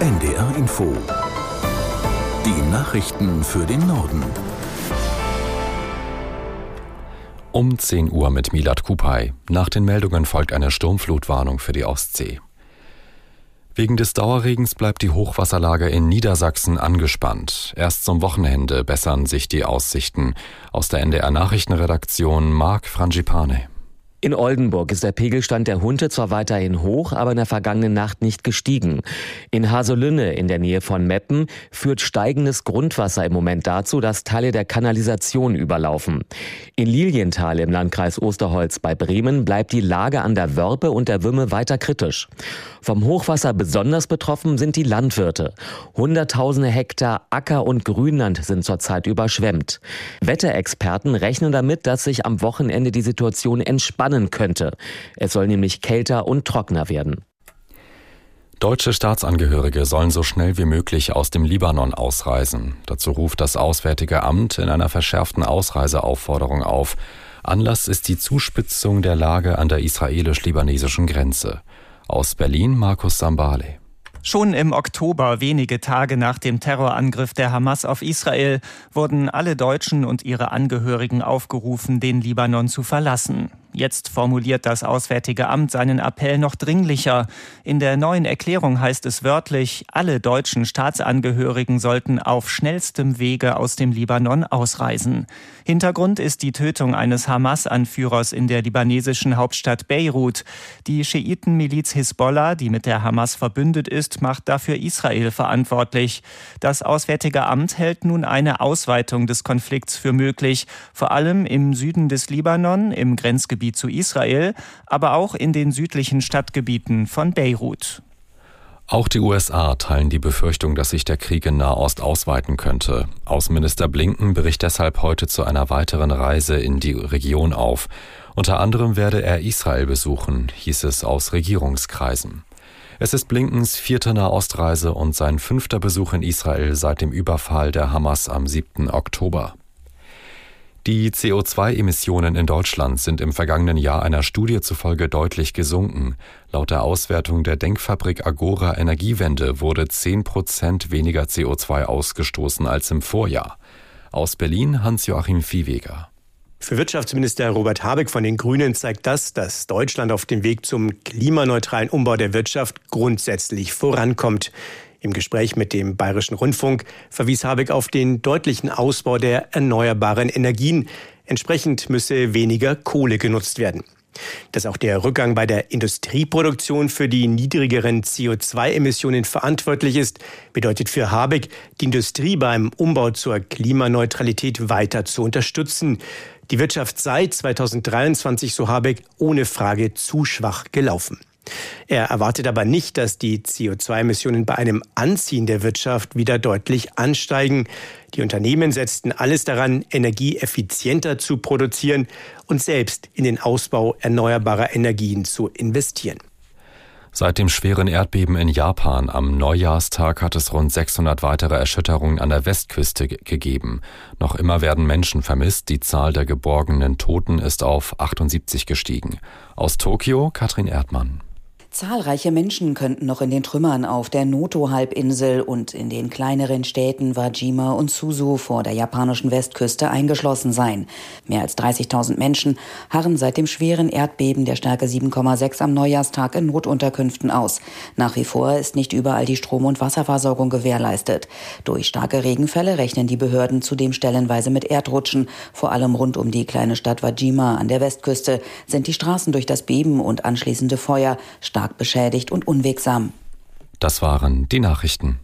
NDR Info. Die Nachrichten für den Norden. Um 10 Uhr mit Milad Kupay. Nach den Meldungen folgt eine Sturmflutwarnung für die Ostsee. Wegen des Dauerregens bleibt die Hochwasserlage in Niedersachsen angespannt. Erst zum Wochenende bessern sich die Aussichten. Aus der NDR Nachrichtenredaktion Marc Frangipane. In Oldenburg ist der Pegelstand der Hunde zwar weiterhin hoch, aber in der vergangenen Nacht nicht gestiegen. In Haselünne in der Nähe von Meppen führt steigendes Grundwasser im Moment dazu, dass Teile der Kanalisation überlaufen. In Lilienthal im Landkreis Osterholz bei Bremen bleibt die Lage an der Wörpe und der Wümme weiter kritisch. Vom Hochwasser besonders betroffen sind die Landwirte. Hunderttausende Hektar Acker- und Grünland sind zurzeit überschwemmt. Wetterexperten rechnen damit, dass sich am Wochenende die Situation entspannen könnte. Es soll nämlich kälter und trockener werden. Deutsche Staatsangehörige sollen so schnell wie möglich aus dem Libanon ausreisen. Dazu ruft das Auswärtige Amt in einer verschärften Ausreiseaufforderung auf. Anlass ist die Zuspitzung der Lage an der israelisch-libanesischen Grenze. Aus Berlin Markus Sambale. Schon im Oktober, wenige Tage nach dem Terrorangriff der Hamas auf Israel, wurden alle Deutschen und ihre Angehörigen aufgerufen, den Libanon zu verlassen. Jetzt formuliert das Auswärtige Amt seinen Appell noch dringlicher. In der neuen Erklärung heißt es wörtlich, alle deutschen Staatsangehörigen sollten auf schnellstem Wege aus dem Libanon ausreisen. Hintergrund ist die Tötung eines Hamas-Anführers in der libanesischen Hauptstadt Beirut. Die Schiitenmiliz Hisbollah, die mit der Hamas verbündet ist, macht dafür Israel verantwortlich. Das Auswärtige Amt hält nun eine Ausweitung des Konflikts für möglich, vor allem im Süden des Libanon, im Grenzgebiet Grenzgebiet zu Israel, aber auch in den südlichen Stadtgebieten von Beirut. Auch die USA teilen die Befürchtung, dass sich der Krieg in Nahost ausweiten könnte. Außenminister Blinken bricht deshalb heute zu einer weiteren Reise in die Region auf. Unter anderem werde er Israel besuchen, hieß es aus Regierungskreisen. Es ist Blinkens vierte Nahostreise und sein fünfter Besuch in Israel seit dem Überfall der Hamas am 7. Oktober. Die CO2-Emissionen in Deutschland sind im vergangenen Jahr einer Studie zufolge deutlich gesunken. Laut der Auswertung der Denkfabrik Agora Energiewende wurde 10 Prozent weniger CO2 ausgestoßen als im Vorjahr. Aus Berlin Hans-Joachim Viehweger. Für Wirtschaftsminister Robert Habeck von den Grünen zeigt das, dass Deutschland auf dem Weg zum klimaneutralen Umbau der Wirtschaft grundsätzlich vorankommt. Im Gespräch mit dem Bayerischen Rundfunk verwies Habeck auf den deutlichen Ausbau der erneuerbaren Energien. Entsprechend müsse weniger Kohle genutzt werden. Dass auch der Rückgang bei der Industrieproduktion für die niedrigeren CO2-Emissionen verantwortlich ist, bedeutet für Habeck, die Industrie beim Umbau zur Klimaneutralität weiter zu unterstützen. Die Wirtschaft sei 2023, so Habeck, ohne Frage zu schwach gelaufen. Er erwartet aber nicht, dass die CO2-Emissionen bei einem Anziehen der Wirtschaft wieder deutlich ansteigen. Die Unternehmen setzten alles daran, Energie effizienter zu produzieren und selbst in den Ausbau erneuerbarer Energien zu investieren. Seit dem schweren Erdbeben in Japan am Neujahrstag hat es rund 600 weitere Erschütterungen an der Westküste gegeben. Noch immer werden Menschen vermisst. Die Zahl der geborgenen Toten ist auf 78 gestiegen. Aus Tokio Katrin Erdmann. Zahlreiche Menschen könnten noch in den Trümmern auf der Noto-Halbinsel und in den kleineren Städten Wajima und Suzu vor der japanischen Westküste eingeschlossen sein. Mehr als 30.000 Menschen harren seit dem schweren Erdbeben der Stärke 7,6 am Neujahrstag in Notunterkünften aus. Nach wie vor ist nicht überall die Strom- und Wasserversorgung gewährleistet. Durch starke Regenfälle rechnen die Behörden zudem stellenweise mit Erdrutschen. Vor allem rund um die kleine Stadt Wajima an der Westküste sind die Straßen durch das Beben und anschließende Feuer stark stark beschädigt und unwegsam. Das waren die Nachrichten.